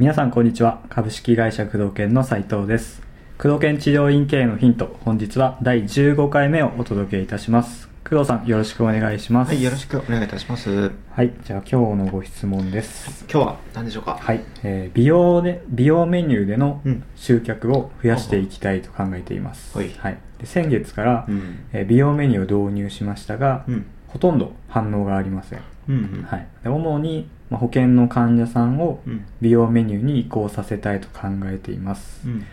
皆さんこんにちは。株式会社工藤研の斉藤です。工藤研治療院経営のヒント。本日は第15回目をお届けいたします。工藤さんよろしくお願いしますはい、よろしくお願いいたします。はいじゃあ今日のご質問です今日は何でしょうか？はい、えー美容で美容メニューでのうん集客を増やしていきたいと考えています、はいで先月から、うん。えー美容メニューを導入しましたが、うん。ほとんど反応がありません、うん。うん。はい、で主に、まあ、保険の患者さんをうん。美容メニューに移行させたいと考えています、うん。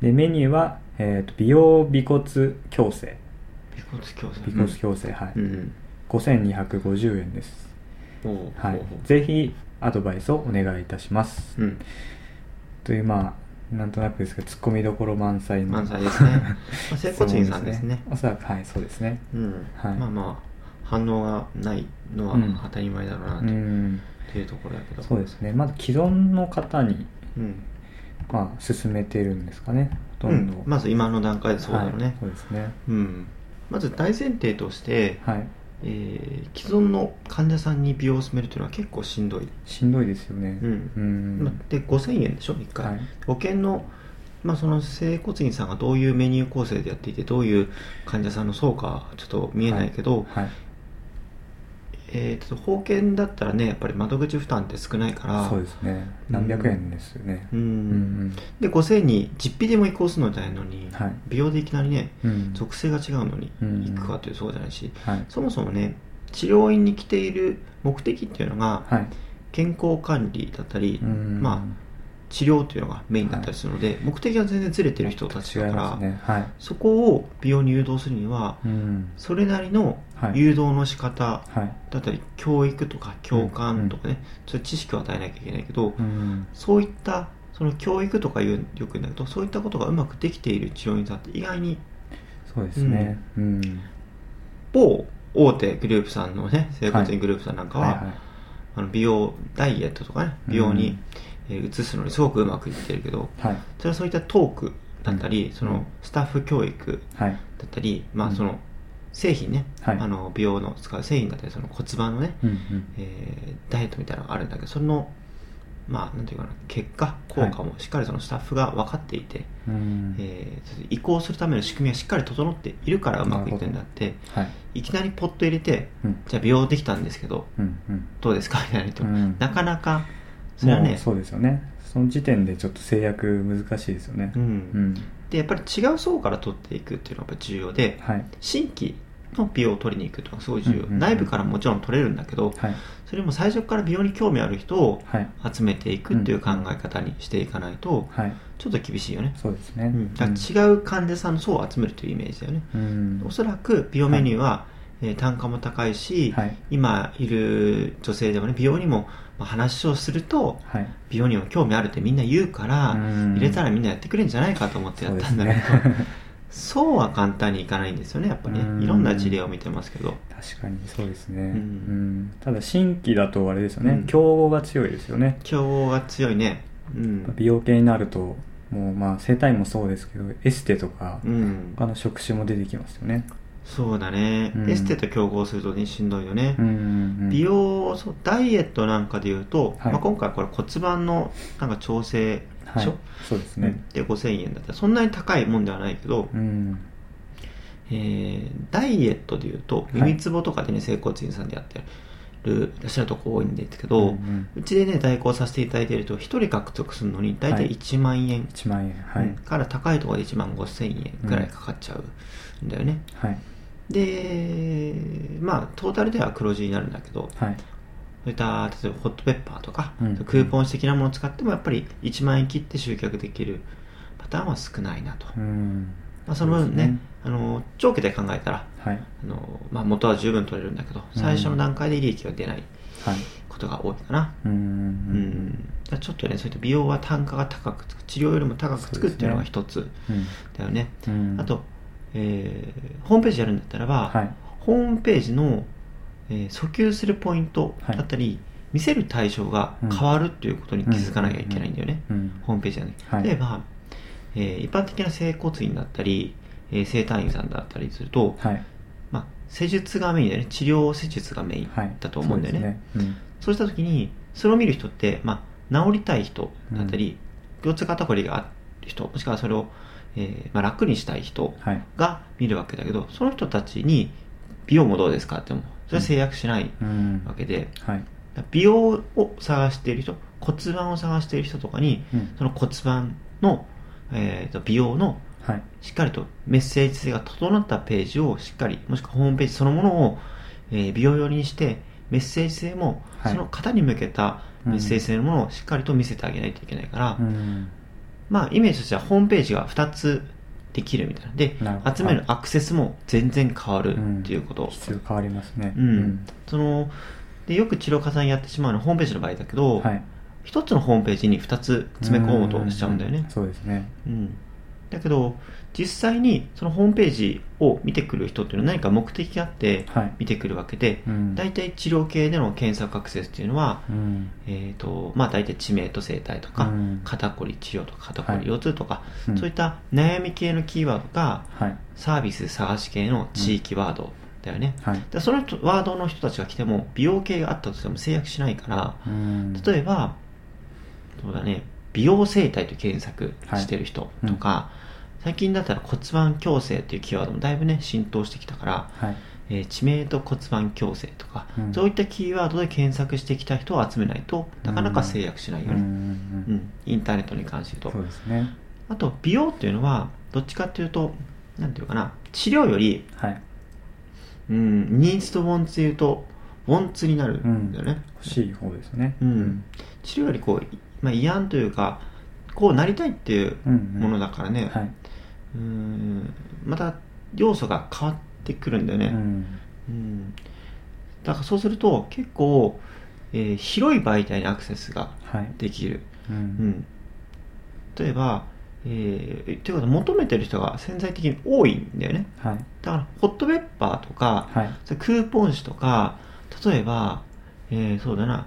でメニューは、えーと美容尾骨矯正尾骨矯正。尾骨矯正、はい、うん。5250円です、はいぜひアドバイスをお願いいたします、うん。というまあなんとなくですけどツッコミどころ満載の満載ですね。まあ、整骨院さんですね。おそらくはいそうですねうん。はいまあまあ、反応がないのはうん当たり前だろうなうとんいうところだけど。そうですねまず既存の方にうん。まあ進めてるんですかねほとんど、うんまず今の段階でそうだろうはいね。そうですねうん。まず大前提として、はい。えー既存の患者さんに美容を進めるというのは結構しんどい。しんどいですよね。うん。で5000円でしょ？1回、はい。保険の,、まあその整骨院さんがどういうメニュー構成でやっていてどういう患者さんの層かはちょっと見えないけど、はいえーと保険だったらねやっぱり窓口負担って少ないからそうですね。何百円ですよね。うん。うんで5000円に実費でも移行するのじゃないのに、はい。美容でいきなりねうん。属性が違うのにうん。行くかというとそうじゃないし、はい。そもそもね治療院に来ている目的っていうのがはい。健康管理だったり、うん。まあ治療というのがメインだったりするので、目的が全然ずれてる人たちだから、ね。はい。そこを美容に誘導するにはうん。それなりのはい。誘導の仕方はい。だったり教育とか共感とかね、そういう知識を与えなきゃいけないけど、うん。そういったその教育とかいうよく言うんだけどそういったことがうまくできている治療院さんって意外にそうですね。うん。某大手グループさんのね整骨院グループさんなんかは、はいはい。あの美容ダイエットとかね美容にうん、えー移すのにすごくうまくいってるけどはい。それはそういったトークだったり、うん。そのスタッフ教育はい。だったり、まうん。あその製品ね、はい。あの美容の使う製品だったりその骨盤のね、うんうん。えーダイエットみたいなのがあるんだけどそのまあなんていうかな結果効果もしっかりそのスタッフが分かっていて、うん。えー移行するための仕組みがしっかり整っているからうまくいってるんだってはい。いきなりポット入れてうん。じゃあ美容できたんですけどうんうん。どうですか？みたいな言っても、うん。なかなかそれはね。そうですよね。その時点でちょっと制約難しいですよね。うん。うん。でやっぱり違う層から取っていくっていうのがやっぱ重要ではい。新規の美容を取りに行くっていうのがすごい重要、うんうんうん。内部からもちろん取れるんだけど、はい。それも最初から美容に興味ある人をはい。集めていくっていう考え方にしていかないとはい。ちょっと厳しいよね、そうですね。うん、だから違う患者さんの層を集めるというイメージだよね、うん。おそらく美容メニューは、えー単価も高いし、はい。今いる女性でもね美容にもまあ話をするとはい。美容にも興味あるってみんな言うからうん。入れたらみんなやってくれるんじゃないかと思ってやったんだけどそう,、ね。は簡単にいかないんですよねやっぱりうん。ねいろんな事例を見てますけど。確かにそうですね、ん。うん。ただ新規だとあれですよね、うん。競合が強いですよね。競合が強いね。うん、美容系になるともうまあ整体もそうですけどエステとかうん、他の職種も出てきますよねそうだね、うん。エステと競合するとねしんどいよね、うんうんうん。美容そうダイエットなんかでいうと、はい。まあ、今回これ骨盤のなんか調整ではい。しょ、そうですね。うん。で5000円だった。らそんなに高いもんではないけど、うん。えーダイエットでいうとい。耳つぼとかでね整骨院さんでやってるいらっしゃるとこ多いんですけど、ううん。ちでね代行させていただいていると1人獲得するのに大体はい1万円、1万円。はい、うんから高いところで1万5000円ぐらいかかっちゃうんだよね、はいでまあトータルでは黒字になるんだけどはい。そういった例えばホットペッパーとか、うん。クーポン紙的なものを使ってもやっぱり1万円切って集客できるパターンは少ないなと、うん。まあ、その分ねね。あの長期で考えたらはい。あの、まあ、元は十分取れるんだけど最初の段階で利益が出ないはい。ことが多いかな、うん。ううんちょっとねそういった美容は単価が高くつく治療よりも高くつくっていうのが一つうん。だよね。うん。あと、えーホームページやるんだったらば、はい。ホームページの、えー訴求するポイントはい。だったり、見せる対象が変わるっていうことに気づかなきゃいけないんだよね、うん。ホームページはね、はい。例えば、えー一般的な整骨院だったり、えー整体院さんだったりすると、はい。まあ、施術がメインだよね。治療施術がメインはい。だと思うんだよね,、そうですね。そうした時にそれを見る人って、まあ、治りたい人だったり、腰痛肩こりがある人もしくはそれを、えーまあ、楽にしたい人うんはい。が見るわけだけどその人たちに美容もどうですかってもそれは制約しないうん。わけで、はい。美容を探している人骨盤を探している人とかに、うん。その骨盤の、えーと美容のはい。しっかりとメッセージ性が整ったページをしっかりもしくはホームページそのものを、えー美容寄りにしてメッセージ性もはい。その方に向けたメッセージ性のものをしっかりと見せてあげないといけないから、うんまあイメージとしてはホームページが2つできるみたいな。で集めるアクセスも全然変わるっていうこと、質が変わりますね。うん。そのでよく治療家さんやってしまうのはホームページの場合だけど、はい。一つのホームページに2つ詰め込もうとしちゃうんだよね、そうですね。うん、だけど実際にそのホームページを見てくる人っていうのは何か目的があってはい。見てくるわけで、うん。大体治療系での検索アクセスっていうのは、うん。えーとまあ、大体地名と生態とか、うん。肩こり治療とか肩こはいり腰痛とか、うん。そういった悩み系のキーワードがはい。サービス探し系の地域ワードだよね、はい。でその人ワードの人たちが来ても美容系があったとしても制約しないから、うん。例えばそうだね美容整体と検索してる人とか、最近だったら骨盤矯正っていうキーワードもだいぶね浸透してきたから、はい。えー地名と骨盤矯正とか、うん。そういったキーワードで検索してきた人を集めないとなかなか制約しないよね、うん。うん。うん。インターネットに関して言うと。そうですね。あと美容っていうのはどっちかっていうとなんていうかな治療よりはい。うんニーズとウォンツで言うとウォンツになるんだよね、欲しい方ですね。うん。治療よりこう、まあ、慰安というかこうなりたいっていうものだからね、はい。うん。また要素が変わってくるんだよね、うん。うん。だからそうすると結構、えー広い媒体にアクセスがはい。できる、ううん。ん、例えば、えー、ということは求めてる人が潜在的に多いんだよね。はい。だからホットペッパーとか、はい。クーポン紙とか例えば、えーそうだな。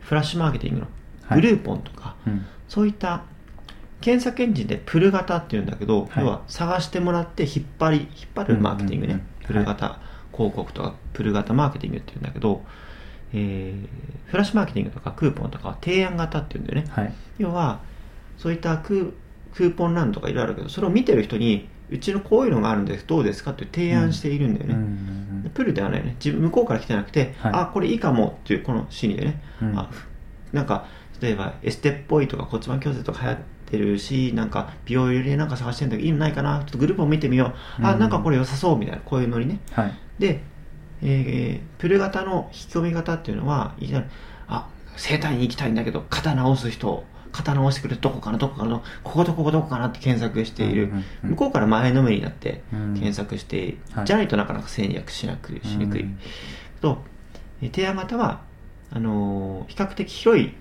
フラッシュマーケティングの。はいグルーポンとか、うん。そういった検索エンジンでプル型っていうんだけど、はい。要は探してもらって引っ張り引っ張るマーケティングね、うんうんうん。プル型広告とかプル型マーケティングっていうんだけど、えーフラッシュマーケティングとかクーポンとかは提案型っていうんだよね、はい。要はそういったクークーポンランとかいろいろあるけどそれを見てる人にうちのこういうのがあるんですどうですかっていう提案しているんだよね、うんうんプルではないよね。自分向こうから来てなくて、はい。あこれいいかもっていうこの心理でね、うん。あなんか例えばエステっぽいとか骨盤矯正とか流行ってるしなんか美容よりなんか探してんだけどいいのないかな。ちょっとグループを見てみよう、あうん。なんかこれ良さそうみたいな。こういうノリね。はい。で、えープル型の引き込み型っていうのはいきなりあ整体に行きたいんだけど肩直す人肩直してくれるどこかなどこかなこことここどこかなって検索している、うんうんうん向こうから前のめりになってうん。検索して、はい。じゃないとなかなか戦略しなくしにくい、うん。とえー提案型はあのー比較的広い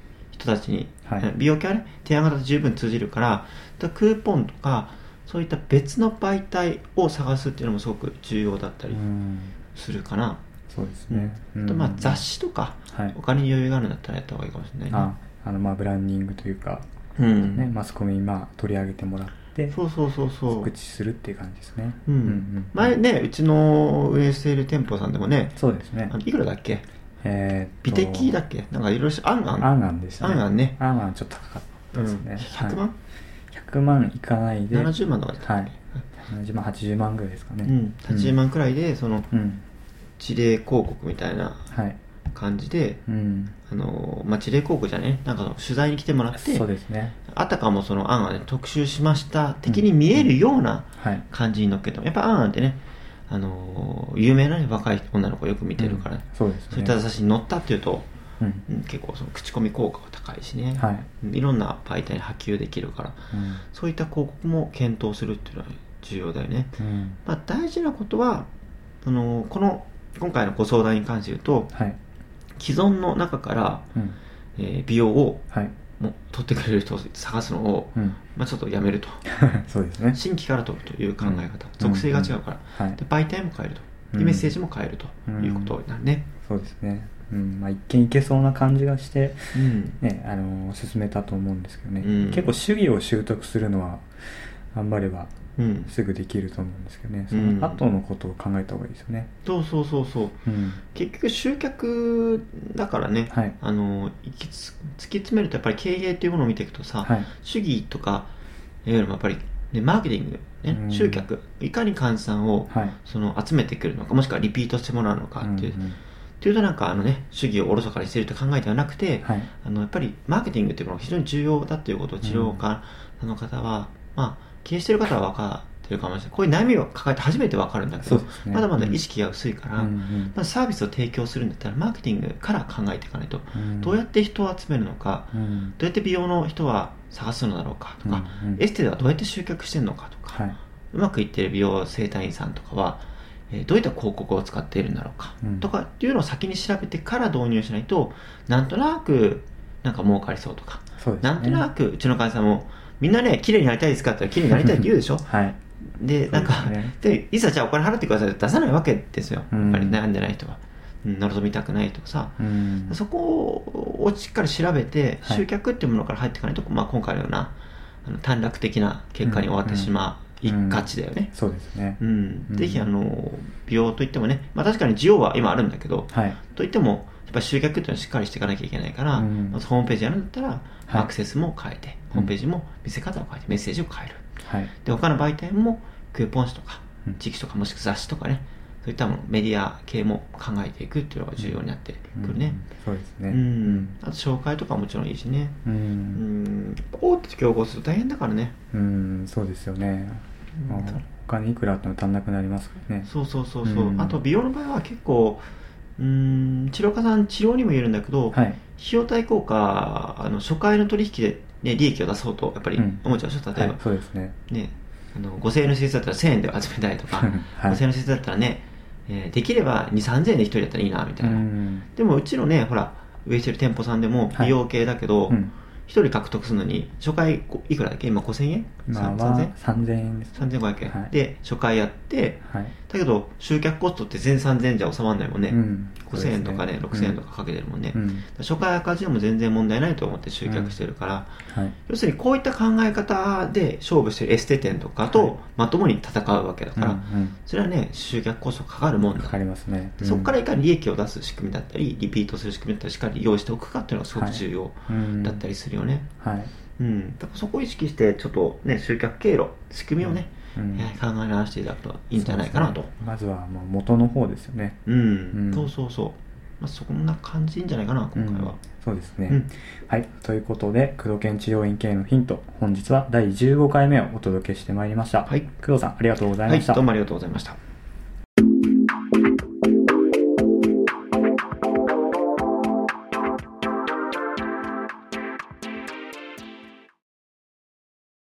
人たちに、はい。美容系はね提案型で十分通じるからクーポンとかそういった別の媒体を探すっていうのもすごく重要だったりうん。するかな、そうですうん。とまあ雑誌とか、はい。お金に余裕があるんだったらやった方がいいかもしれないね。ああのまあブランディングというかうん。ねマスコミにまあ取り上げてもらってそうそうそうそう。告知するっていう感じですね。うんうん。前ねうちの運営している店舗さんでもねそうですね。あのいくらだっけ？えーっ美と的だっけ？なんかいろいろあんあんアンアンでしたね。アンアンね。アンアンちょっと高かったですね、うん。100万、はい。100万？いかないで。70万とかだったっはい。70万80万ぐらいですかね。うん、80万くらいでそのうん。事例広告みたいなはい。感じで、うん。あのまあ、事例広告じゃね？なんか取材に来てもらってそうですね。あたかもその案はね特集しました的に見えるようなはい。感じに乗っけてもやっぱ案ってねあの有名な、ね、若い女の子よく見てるから、うん。そうですね。そういった雑誌に載ったっていうと、うん。うん結構その口コミ効果が高いしね、はい。うんいろんな媒体に波及できるから。うん。そういった広告も検討するっていうのは重要だよね、うん。まあ、大事なことはあのこの今回のご相談に関して言うとはい。既存の中から、うん。えー美容をはいもう取ってくれる人を探すのを、うん。まあ、ちょっとやめると。そうですね。新規から取るという考え方、うん。属性が違うから、はい。で媒体も変えると、でうん。メッセージも変えるということになるね、そうですね。うん。まあ一見いけそうな感じがしてうん。ねあの進めたと思うんですけどね、うん。結構主義を習得するのは頑張ればうん。すぐできると思うんですけどね。そうん。の後のことを考えた方がいいですよね。そうそうそうそう。うん。結局集客だからね、はい。あの行きつ突き詰めるとやっぱり経営っていうものを見ていくとさ、はい。主義とかいわゆるやっぱり、ね、マーケティング、うん。ね、集客いかに換算をはい。その集めてくるのかもしくはリピートしてもらうのかっていう、うんうん。っていうとなんかあのね主義をおろそかにしていると考えではなくて、はい。あのやっぱりマーケティングっていうものが非常に重要だということを治療家の方は、まあ経営してる方は分かってるかもしれない。こういう悩みを抱えて初めて分かるんだけど、ね。まだまだ意識が薄いから、うんうん。まずサービスを提供するんだったらマーケティングから考えていかないと、うん。どうやって人を集めるのか、うん。どうやって美容の人は探すのだろうかとか、うんうん。エステではどうやって集客してるのかとか、はい。うまくいってる美容整体院さんとかは、えーどういった広告を使っているんだろうか、うん。とかっていうのを先に調べてから導入しないとなんとなくなんか儲かりそうとか、ね。なんとなくうちの会社もみんなね綺麗になりたいですかって言ったら綺麗になりたいって言うでしょ？はい。でなんかですね。でいざじゃあお金払ってくださいって出さないわけですよ、うん。やっぱり悩んでない人は、うん、望みたくないとかさ、うん。そこをしっかり調べて、はい。集客っていうものから入っていかないと、まあ、今回のようなあの短絡的な結果に終わってしまいがちだよね。そうですね。うん。うん。ぜひあの美容といってもね、まあ、確かに需要は今あるんだけど、はい。といってもやっぱり集客っていうのはしっかりしていかなきゃいけないから、うん。まずホームページやるんだったら、はい。アクセスも変えてホームページも見せ方を変えてメッセージを変える。はい。で他の媒体もクーポン誌とかうん。地域とかもしくは雑誌とかねそういったものメディア系も考えていくっていうのが重要になってくるね、うん。そうですね。うん、あと紹介とかもちろんいいしね。ううん。ん大手と競合すると大変だからね。うん。そうですよね。まあうんお金いくらあっても足んなくなりますからね。そうそうそうそう、うん。あと美容の場合は結構うん治療家さん治療にも言えるんだけど、はい。費用対効果あの初回の取引で、ね、利益を出そうとやっぱりうん。思っちゃうでしょ例えば、はいそうですね。ね、あの5000円の施設だったら1000円で集めたいとか、はい。5000円の施設だったらね、えーできれば2、3000円で1人だったらいいなみたういな、ん。でもうちのね、ほら、上してる店舗さんでもはい。美容系だけど、うん。1人獲得するのに、初回こいくらだっけ？今5000円？まあさ3000は円3000円ですね ?3500 円、はい。で、初回やって、はい。だけど集客コストって全3000円じゃ収まらないもんね。うん。5000円とかね、そうです6000円とかかけてるもんね。うん。初回赤字でも全然問題ないと思って集客してるから、はい。要するにこういった考え方で勝負してるエステ店とかはい。とまともに戦うわけだから、うんうん。それはね、集客コストかかるもんだ。かかりますね。でそこからいかに利益を出す仕組みだったり、リピートする仕組みだったり、しっかり用意しておくかっていうのがすごく重要うん。だったりするよね。はいうん。だからそこを意識して、ちょっとね、集客経路、仕組みをね、うん。えー考え直していただくといいんじゃないかなと。ねまずはまあ元の方ですよね。うん、うん。そうそうそう。まあ、そんな感じいいんじゃないかな、今回は。うん。そうですね、うん。はい。ということで工藤研治療院系のヒント本日は第15回目をお届けしてまいりました、はい。工藤さんありがとうございはい、ました、どうもありがとうございました。